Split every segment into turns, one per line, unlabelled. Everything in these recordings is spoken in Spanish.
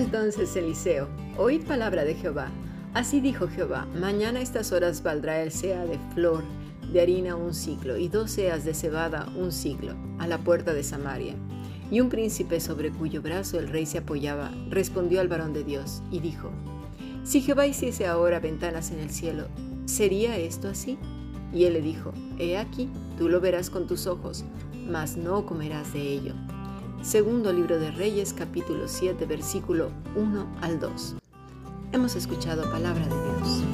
entonces Eliseo, oíd palabra de Jehová. Así dijo Jehová, mañana a estas horas valdrá el sea de flor de harina un ciclo y dos seas de cebada un ciclo a la puerta de Samaria. Y un príncipe sobre cuyo brazo el rey se apoyaba respondió al varón de Dios y dijo, Si Jehová hiciese ahora ventanas en el cielo, ¿sería esto así? Y él le dijo, He aquí, tú lo verás con tus ojos, mas no comerás de ello. Segundo libro de Reyes capítulo 7 versículo 1 al 2. Hemos escuchado palabra de Dios.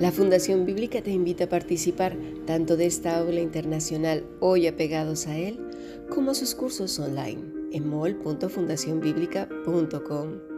La Fundación Bíblica te invita a participar tanto de esta aula internacional hoy apegados a él, como sus cursos online en mol.fundacionbiblica.com.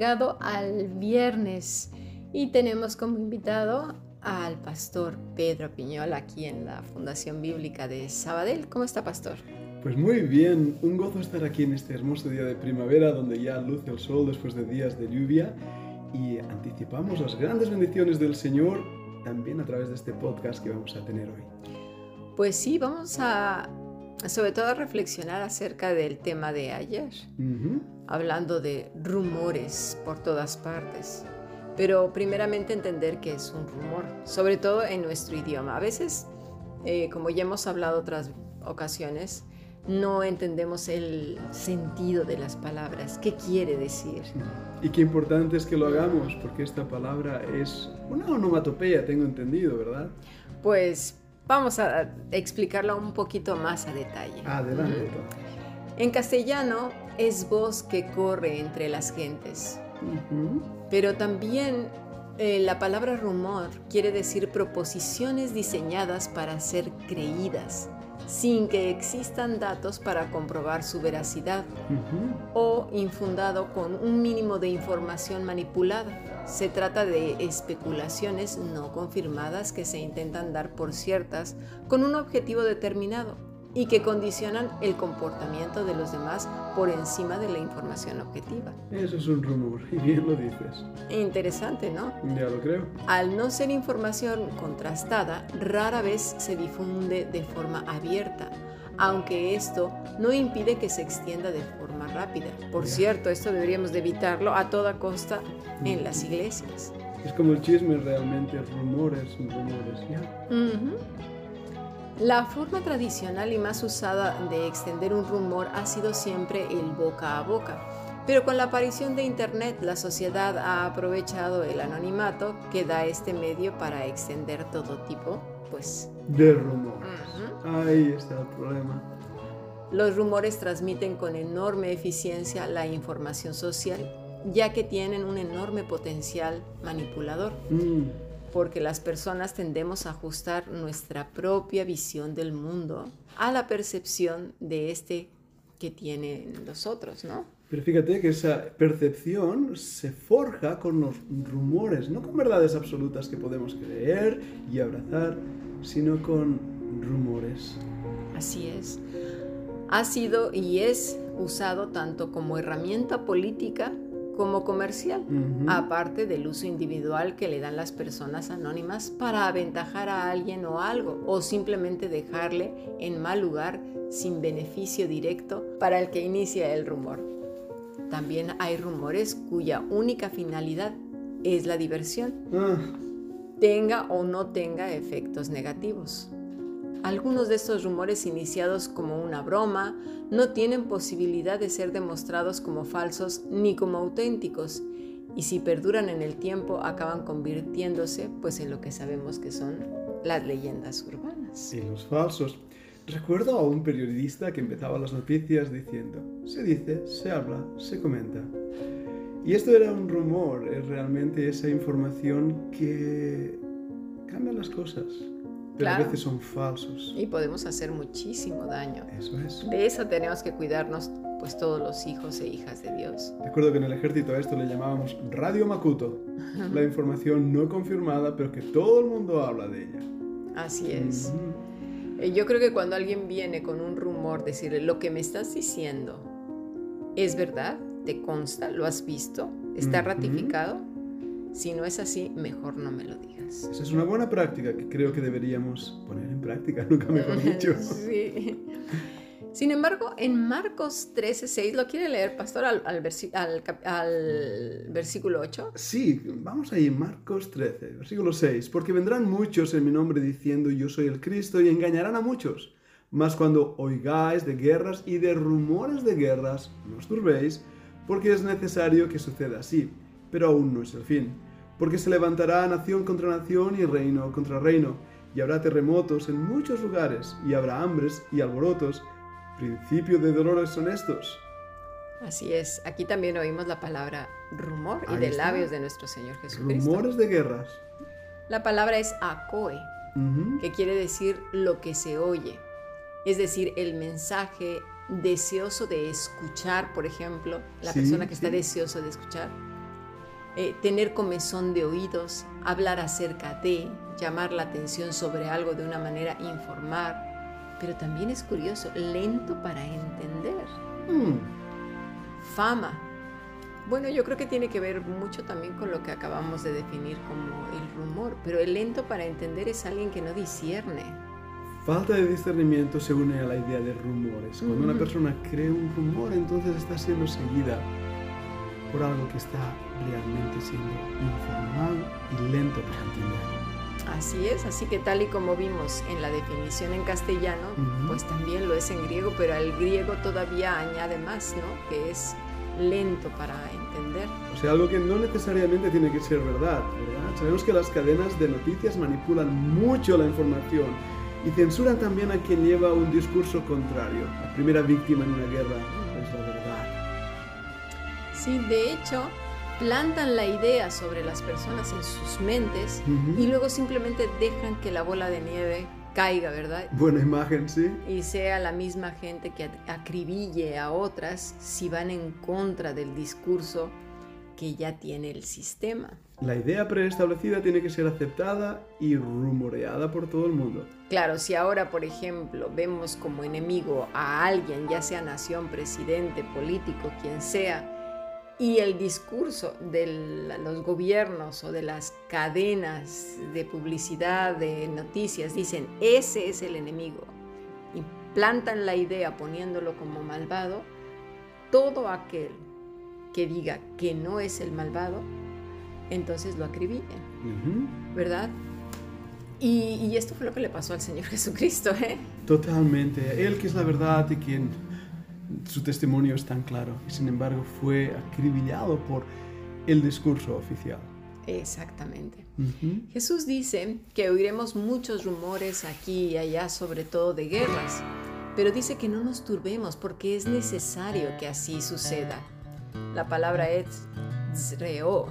Llegado al viernes y tenemos como invitado al pastor Pedro Piñol aquí en la Fundación Bíblica de Sabadell. ¿Cómo está, pastor?
Pues muy bien, un gozo estar aquí en este hermoso día de primavera donde ya luce el sol después de días de lluvia y anticipamos las grandes bendiciones del Señor también a través de este podcast que vamos a tener hoy.
Pues sí, vamos a sobre todo reflexionar acerca del tema de ayer, hablando de rumores por todas partes. Pero primeramente entender que es un rumor, sobre todo en nuestro idioma. A veces, eh, como ya hemos hablado otras ocasiones, no entendemos el sentido de las palabras, qué quiere decir.
Y qué importante es que lo hagamos, porque esta palabra es una onomatopeya, tengo entendido, ¿verdad?
Pues Vamos a explicarlo un poquito más a detalle.
Adelante.
En castellano es voz que corre entre las gentes, pero también eh, la palabra rumor quiere decir proposiciones diseñadas para ser creídas sin que existan datos para comprobar su veracidad o infundado con un mínimo de información manipulada. Se trata de especulaciones no confirmadas que se intentan dar por ciertas con un objetivo determinado y que condicionan el comportamiento de los demás por encima de la información objetiva.
Eso es un rumor, y bien lo dices.
Interesante, ¿no?
Ya lo creo.
Al no ser información contrastada, rara vez se difunde de forma abierta, aunque esto no impide que se extienda de forma rápida. Por cierto, esto deberíamos de evitarlo a toda costa en las iglesias.
Es como el chisme realmente, rumores, rumores, ¿ya?
La forma tradicional y más usada de extender un rumor ha sido siempre el boca a boca, pero con la aparición de Internet la sociedad ha aprovechado el anonimato que da este medio para extender todo tipo, pues...
De rumores. Ahí está el problema.
Los rumores transmiten con enorme eficiencia la información social, ya que tienen un enorme potencial manipulador. Mm porque las personas tendemos a ajustar nuestra propia visión del mundo a la percepción de este que tienen los otros, ¿no?
Pero fíjate que esa percepción se forja con los rumores, no con verdades absolutas que podemos creer y abrazar, sino con rumores.
Así es. Ha sido y es usado tanto como herramienta política como comercial, aparte del uso individual que le dan las personas anónimas para aventajar a alguien o algo, o simplemente dejarle en mal lugar sin beneficio directo para el que inicia el rumor. También hay rumores cuya única finalidad es la diversión, ah. tenga o no tenga efectos negativos. Algunos de estos rumores iniciados como una broma no tienen posibilidad de ser demostrados como falsos ni como auténticos y si perduran en el tiempo acaban convirtiéndose pues en lo que sabemos que son las leyendas urbanas.
Y los falsos. Recuerdo a un periodista que empezaba las noticias diciendo, se dice, se habla, se comenta. Y esto era un rumor, es realmente esa información que cambia las cosas, pero a veces son falsos.
Y podemos hacer muchísimo daño.
Eso es.
De eso tenemos que cuidarnos pues todos los hijos e hijas de Dios.
Recuerdo que en el ejército a esto le llamábamos Radio Makuto, la información no confirmada, pero que todo el mundo habla de ella.
Así es. Eh, yo creo que cuando alguien viene con un rumor, decirle, lo que me estás diciendo es verdad, te consta, lo has visto, está ratificado. Si no es así, mejor no me lo digas.
Esa es una buena práctica que creo que deberíamos poner en práctica, nunca mejor dicho.
sí. Sin embargo, en Marcos 13:6, ¿lo quiere leer, pastor, al, al, al, versículo 8?
Sí, vamos ahí, Marcos 13, versículo 6. Porque vendrán muchos en mi nombre diciendo yo soy el Cristo y engañarán a muchos. Mas cuando oigáis de guerras y de rumores de guerras, no os turbéis, porque es necesario que suceda así, pero aún no es el fin. Porque se levantará nación contra nación y reino contra reino, y habrá terremotos en muchos lugares, y habrá hambres y alborotos, principio de dolores son estos.
Así es, aquí también oímos la palabra rumor y de labios de nuestro Señor Jesucristo.
Rumores de guerras.
La palabra es acoe, que quiere decir lo que se oye, es decir, el mensaje deseoso de escuchar, por ejemplo, la persona que está deseoso de escuchar, eh, tener comezón de oídos, hablar acerca de, llamar la atención sobre algo de una manera informar, pero también es curioso, lento para entender. Hmm. Fama. Bueno, yo creo que tiene que ver mucho también con lo que acabamos de definir como el rumor, pero el lento para entender es alguien que no discierne.
Falta de discernimiento se une a la idea de rumores. Cuando una persona cree un rumor, entonces está siendo seguida por algo que está realmente siendo informal y lento para entender.
Así es, así que tal y como vimos en la definición en castellano, pues también lo es en griego, pero al griego todavía añade más, ¿no? Que es lento para entender.
O sea, algo que no necesariamente tiene que ser verdad, ¿verdad? Sabemos que las cadenas de noticias manipulan mucho la información y censuran también a quien lleva un discurso contrario. La primera víctima en una guerra.
Sí, de hecho, plantan la idea sobre las personas en sus mentes y luego simplemente dejan que la bola de nieve caiga, ¿verdad?
Buena imagen, sí.
Y sea la misma gente que acribille a otras si van en contra del discurso que ya tiene el sistema.
La idea preestablecida tiene que ser aceptada y rumoreada por todo el mundo.
Claro, si ahora, por ejemplo, vemos como enemigo a alguien, ya sea nación, presidente, político, quien sea, y el discurso de los gobiernos o de las cadenas de publicidad, de noticias, dicen, ese es el enemigo, y plantan la idea poniéndolo como malvado, todo aquel que diga que no es el malvado, entonces lo acribillan, ¿verdad? Y, y, esto fue lo que le pasó al Señor Jesucristo, ¿eh?
Totalmente. Él que es la verdad y quien su testimonio es tan claro y sin embargo fue acribillado por el discurso oficial.
Exactamente. Jesús dice que oiremos muchos rumores aquí y allá, sobre todo de guerras, pero dice que no nos turbemos porque es necesario que así suceda. La palabra es zreo.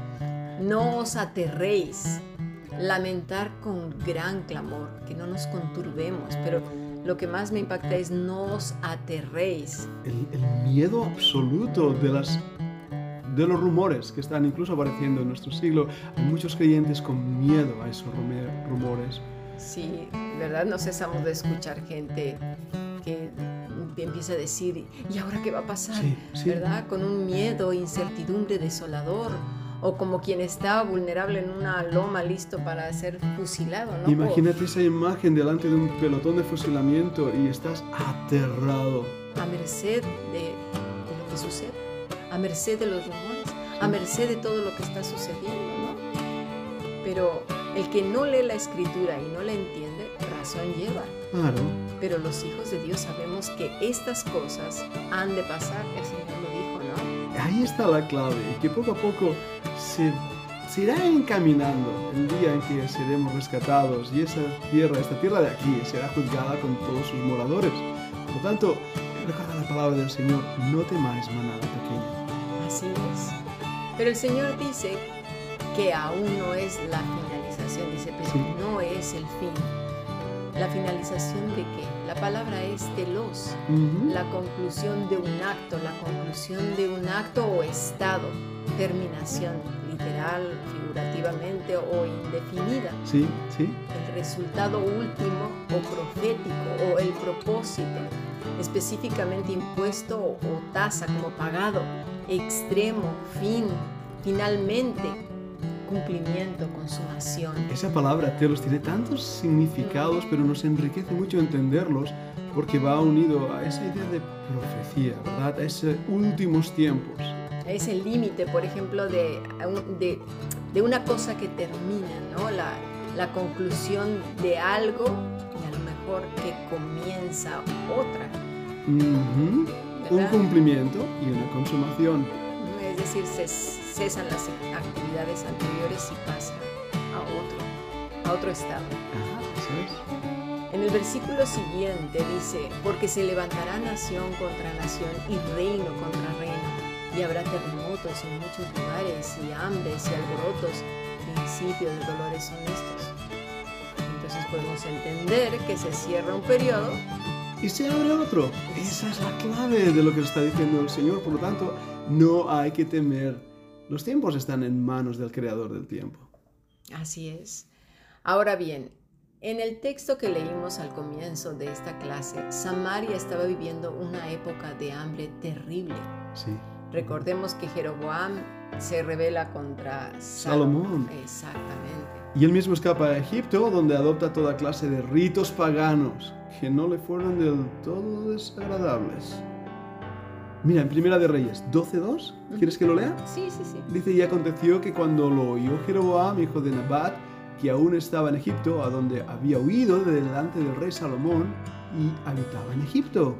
no os aterréis. Lamentar con gran clamor, que no nos conturbemos, pero lo que más me impacta es no os aterréis.
El, miedo absoluto de, las, de los rumores que están incluso apareciendo en nuestro siglo. Hay muchos creyentes con miedo a esos rumores.
Sí, ¿verdad? No cesamos de escuchar gente que empieza a decir, ¿y ahora qué va a pasar? ¿Verdad? Con un miedo, incertidumbre desolador o como quien está vulnerable en una loma listo para ser fusilado, ¿no?
Imagínate esa imagen delante de un pelotón de fusilamiento y estás aterrado.
A merced de, lo que sucede, a merced de los rumores, a merced de todo lo que está sucediendo, ¿no? Pero el que no lee la escritura y no la entiende, razón lleva.
Claro.
Pero los hijos de Dios sabemos que estas cosas han de pasar, el Señor lo dijo, ¿no?
Ahí está la clave, que poco a poco se, se irá encaminando el día en que seremos rescatados y esa tierra, esta tierra de aquí, será juzgada con todos sus moradores. Por lo tanto, recuerda la palabra del Señor, no temáis manada pequeña.
Así es. Pero el Señor dice que aún no es la finalización, dice, pero no es el fin. ¿La finalización de qué? La palabra es telos, la conclusión de un acto, la conclusión de un acto o estado, terminación literal, figurativamente o indefinida.
Sí, sí.
El resultado último o profético o el propósito específicamente impuesto o tasa como pagado, extremo, fin, finalmente, cumplimiento, consumación.
Esa palabra telos tiene tantos significados, pero nos enriquece mucho entenderlos porque va unido a esa idea de profecía, ¿verdad? A esos últimos tiempos.
Es el límite, por ejemplo, de, de, de, una cosa que termina, ¿no? La, la conclusión de algo y a lo mejor que comienza otra.
Un cumplimiento y una consumación.
Decir, cesan las actividades anteriores y pasa a otro, a otro estado. En el versículo siguiente dice, porque se levantará nación contra nación y reino contra reino, y habrá terremotos en muchos lugares, y hambres y alborotos, principios de dolores son estos. Entonces podemos entender que se cierra un periodo
y se abre otro. Esa es la clave de lo que está diciendo el Señor. Por lo tanto, no hay que temer. Los tiempos están en manos del Creador del tiempo.
Así es. Ahora bien, en el texto que leímos al comienzo de esta clase, Samaria estaba viviendo una época de hambre terrible.
Sí.
Recordemos que Jeroboam se revela contra
Salomón.
Exactamente.
Y él mismo escapa a Egipto, donde adopta toda clase de ritos paganos que no le fueron del todo desagradables. Mira, en Primera de Reyes 12.2, ¿quieres que lo lea?
Sí, sí, sí.
Dice, y aconteció que cuando lo oyó Jeroboam, hijo de Nabat, que aún estaba en Egipto, a donde había huido de delante del rey Salomón, y habitaba en Egipto.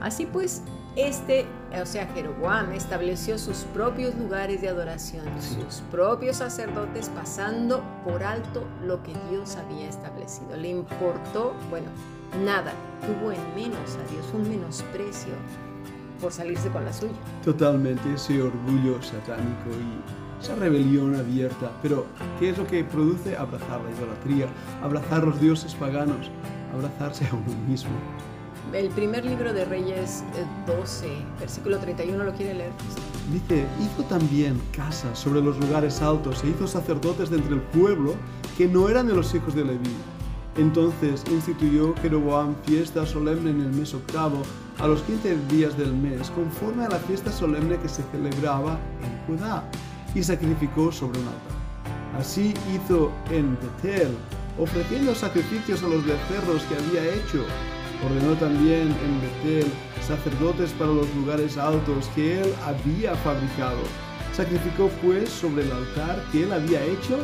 Así pues, este, o sea, Jeroboam estableció sus propios lugares de adoración, sus propios sacerdotes, pasando por alto lo que Dios había establecido. Le importó, bueno, nada, tuvo en menos a Dios, un menosprecio por salirse con la suya.
Totalmente ese orgullo satánico y esa rebelión abierta. Pero, ¿qué es lo que produce? Abrazar la idolatría, abrazar los dioses paganos, abrazarse a uno mismo.
El primer libro de Reyes 12, eh, versículo 31, ¿lo quiere leer?
Dice, hizo también casas sobre los lugares altos e hizo sacerdotes de entre el pueblo que no eran de los hijos de Leví. Entonces instituyó Jeroboam fiesta solemne en el mes octavo, a los 15 días del mes, conforme a la fiesta solemne que se celebraba en Judá, y sacrificó sobre un altar. Así hizo en Betel, ofreciendo sacrificios a los becerros que había hecho, Ordenó también en Betel sacerdotes para los lugares altos que él había fabricado. Sacrificó pues sobre el altar que él había hecho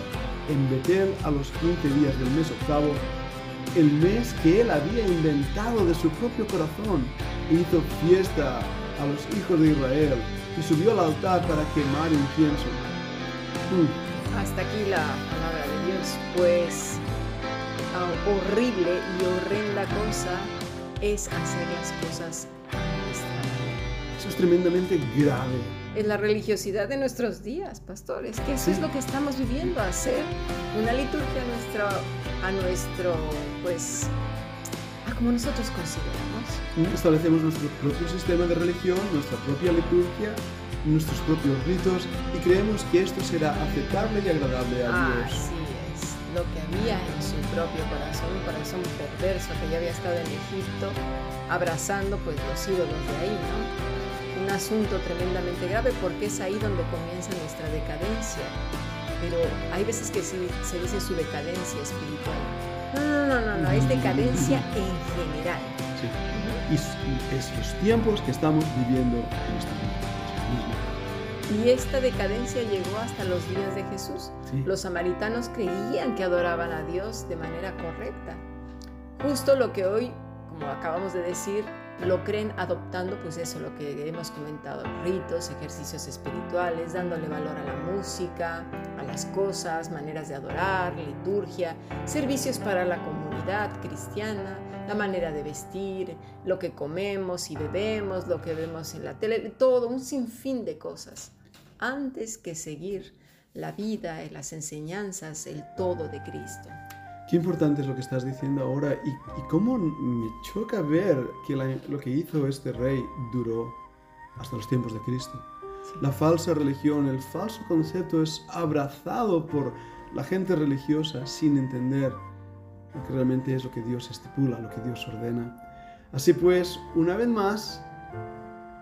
en Betel a los 15 días del mes octavo, el mes que él había inventado de su propio corazón. Hizo fiesta a los hijos de Israel y subió al altar para quemar incienso.
Mm. Hasta aquí la palabra de Dios, pues ah, horrible y horrenda cosa es hacer las cosas a nuestra manera.
Eso es tremendamente grave.
Es la religiosidad de nuestros días, pastores, que eso es lo que estamos viviendo, hacer una liturgia a nuestro, a nuestro, pues, a como nosotros consideramos.
Establecemos nuestro propio sistema de religión, nuestra propia liturgia, nuestros propios ritos y creemos que esto será aceptable y agradable a Dios.
Así es, lo que había en su propio corazón, un corazón perverso que ya había estado en Egipto, abrazando pues los ídolos de ahí, ¿no? Un asunto tremendamente grave porque es ahí donde comienza nuestra decadencia. Pero hay veces que sí, se dice su decadencia espiritual. No, no, no, no, no, es decadencia en general.
Sí. Y es los tiempos que estamos viviendo en vida.
Y esta decadencia llegó hasta los días de Jesús. Los samaritanos creían que adoraban a Dios de manera correcta. Justo lo que hoy, como acabamos de decir, lo creen adoptando pues eso, lo que hemos comentado, ritos, ejercicios espirituales, dándole valor a la música, a las cosas, maneras de adorar, liturgia, servicios para la comunidad cristiana, la manera de vestir, lo que comemos y bebemos, lo que vemos en la tele, todo, un sinfín de cosas, antes que seguir la vida, las enseñanzas, el todo de Cristo.
Qué importante es lo que estás diciendo ahora y, cómo me choca ver que lo que hizo este rey duró hasta los tiempos de Cristo. La falsa religión, el falso concepto es abrazado por la gente religiosa sin entender que realmente es lo que Dios estipula, lo que Dios ordena. Así pues, una vez más,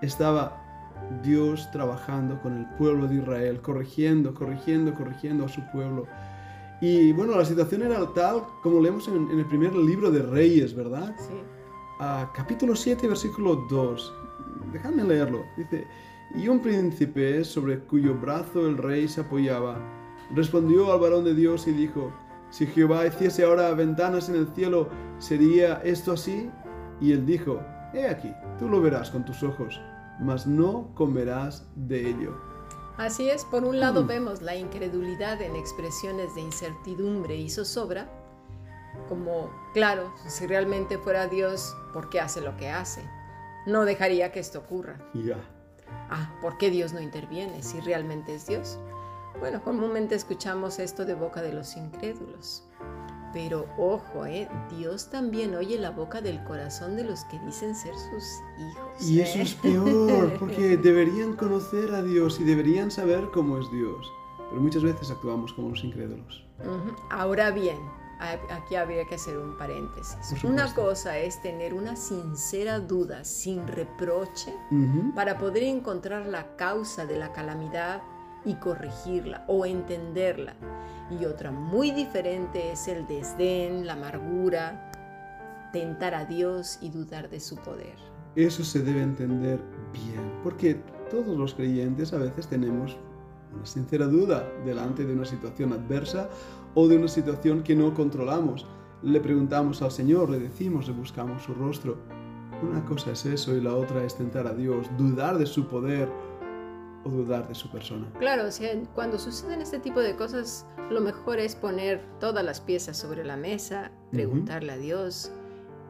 estaba Dios trabajando con el pueblo de Israel, corrigiendo, corrigiendo, corrigiendo a su pueblo. Y bueno, la situación era tal como leemos en, el primer libro de Reyes, ¿verdad?
Sí.
capítulo 7, versículo 2. Déjame leerlo. Dice, y un príncipe sobre cuyo brazo el rey se apoyaba, respondió al varón de Dios y dijo, si Jehová hiciese ahora ventanas en el cielo, ¿sería esto así? Y él dijo, He aquí, tú lo verás con tus ojos, mas no comerás de ello.
Así es, por un lado hmm. vemos la incredulidad en expresiones de incertidumbre y zozobra, como, claro, si realmente fuera Dios, ¿por qué hace lo que hace? No dejaría que esto ocurra.
Ya.
Ah, ¿por qué Dios no interviene si realmente es Dios? Bueno, comúnmente escuchamos esto de boca de los incrédulos. Pero ojo, ¿eh? Dios también oye la boca del corazón de los que dicen ser sus hijos.
Y eso ¿eh? es peor, porque deberían conocer a Dios y deberían saber cómo es Dios. Pero muchas veces actuamos como los incrédulos.
Ahora bien, aquí habría que hacer un paréntesis. Una cosa es tener una sincera duda, sin reproche, para poder encontrar la causa de la calamidad y corregirla o entenderla. Y otra muy diferente es el desdén, la amargura, tentar a Dios y dudar de su poder.
Eso se debe entender bien, porque todos los creyentes a veces tenemos una sincera duda delante de una situación adversa o de una situación que no controlamos. Le preguntamos al Señor, le decimos, le buscamos su rostro. Una cosa es eso y la otra es tentar a Dios, dudar de su poder o dudar de su persona.
Claro, o sea, cuando suceden este tipo de cosas, lo mejor es poner todas las piezas sobre la mesa, preguntarle a Dios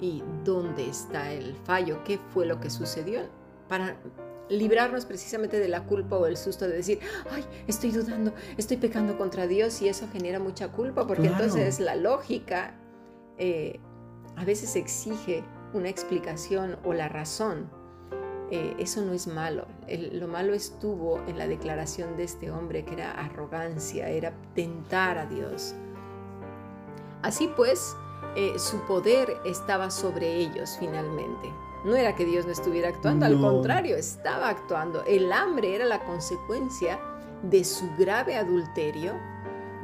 y dónde está el fallo, qué fue lo que sucedió, para librarnos precisamente de la culpa o el susto de decir, ay, estoy dudando, estoy pecando contra Dios y eso genera mucha culpa, porque entonces la lógica eh, a veces exige una explicación o la razón eh, eso no es malo. lo malo estuvo en la declaración de este hombre, que era arrogancia, era tentar a Dios. Así pues, eh, su poder estaba sobre ellos finalmente. No era que Dios no estuviera actuando, al contrario, estaba actuando. El hambre era la consecuencia de su grave adulterio,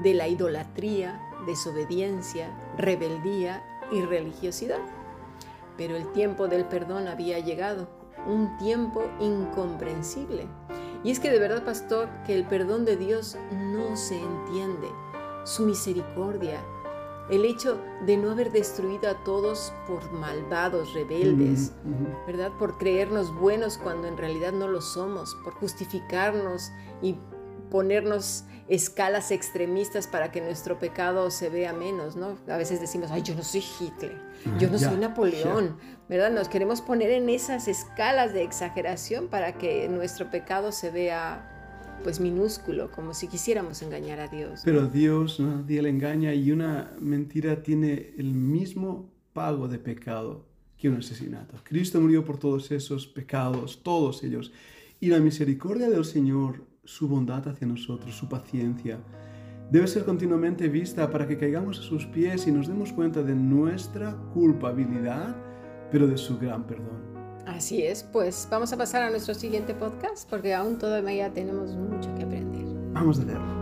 de la idolatría, desobediencia, rebeldía y religiosidad. Pero el tiempo del perdón había llegado un tiempo incomprensible. Y es que de verdad, pastor, que el perdón de Dios no se entiende. Su misericordia, el hecho de no haber destruido a todos por malvados, rebeldes, ¿verdad? Por creernos buenos cuando en realidad no lo somos, por justificarnos y ponernos escalas extremistas para que nuestro pecado se vea menos, ¿no? A veces decimos, ay, yo no soy Hitler, yo no soy Napoleón, ¿verdad? Nos queremos poner en esas escalas de exageración para que nuestro pecado se vea pues minúsculo, como si quisiéramos engañar a Dios.
Pero Dios nadie le engaña y una mentira tiene el mismo pago de pecado que un asesinato. Cristo murió por todos esos pecados, todos ellos. Y la misericordia del Señor su bondad hacia nosotros, su paciencia, debe ser continuamente vista para que caigamos a sus pies y nos demos cuenta de nuestra culpabilidad, pero de su gran perdón.
Así es, pues vamos a pasar a nuestro siguiente podcast porque aún todavía tenemos mucho que aprender.
Vamos a leerlo.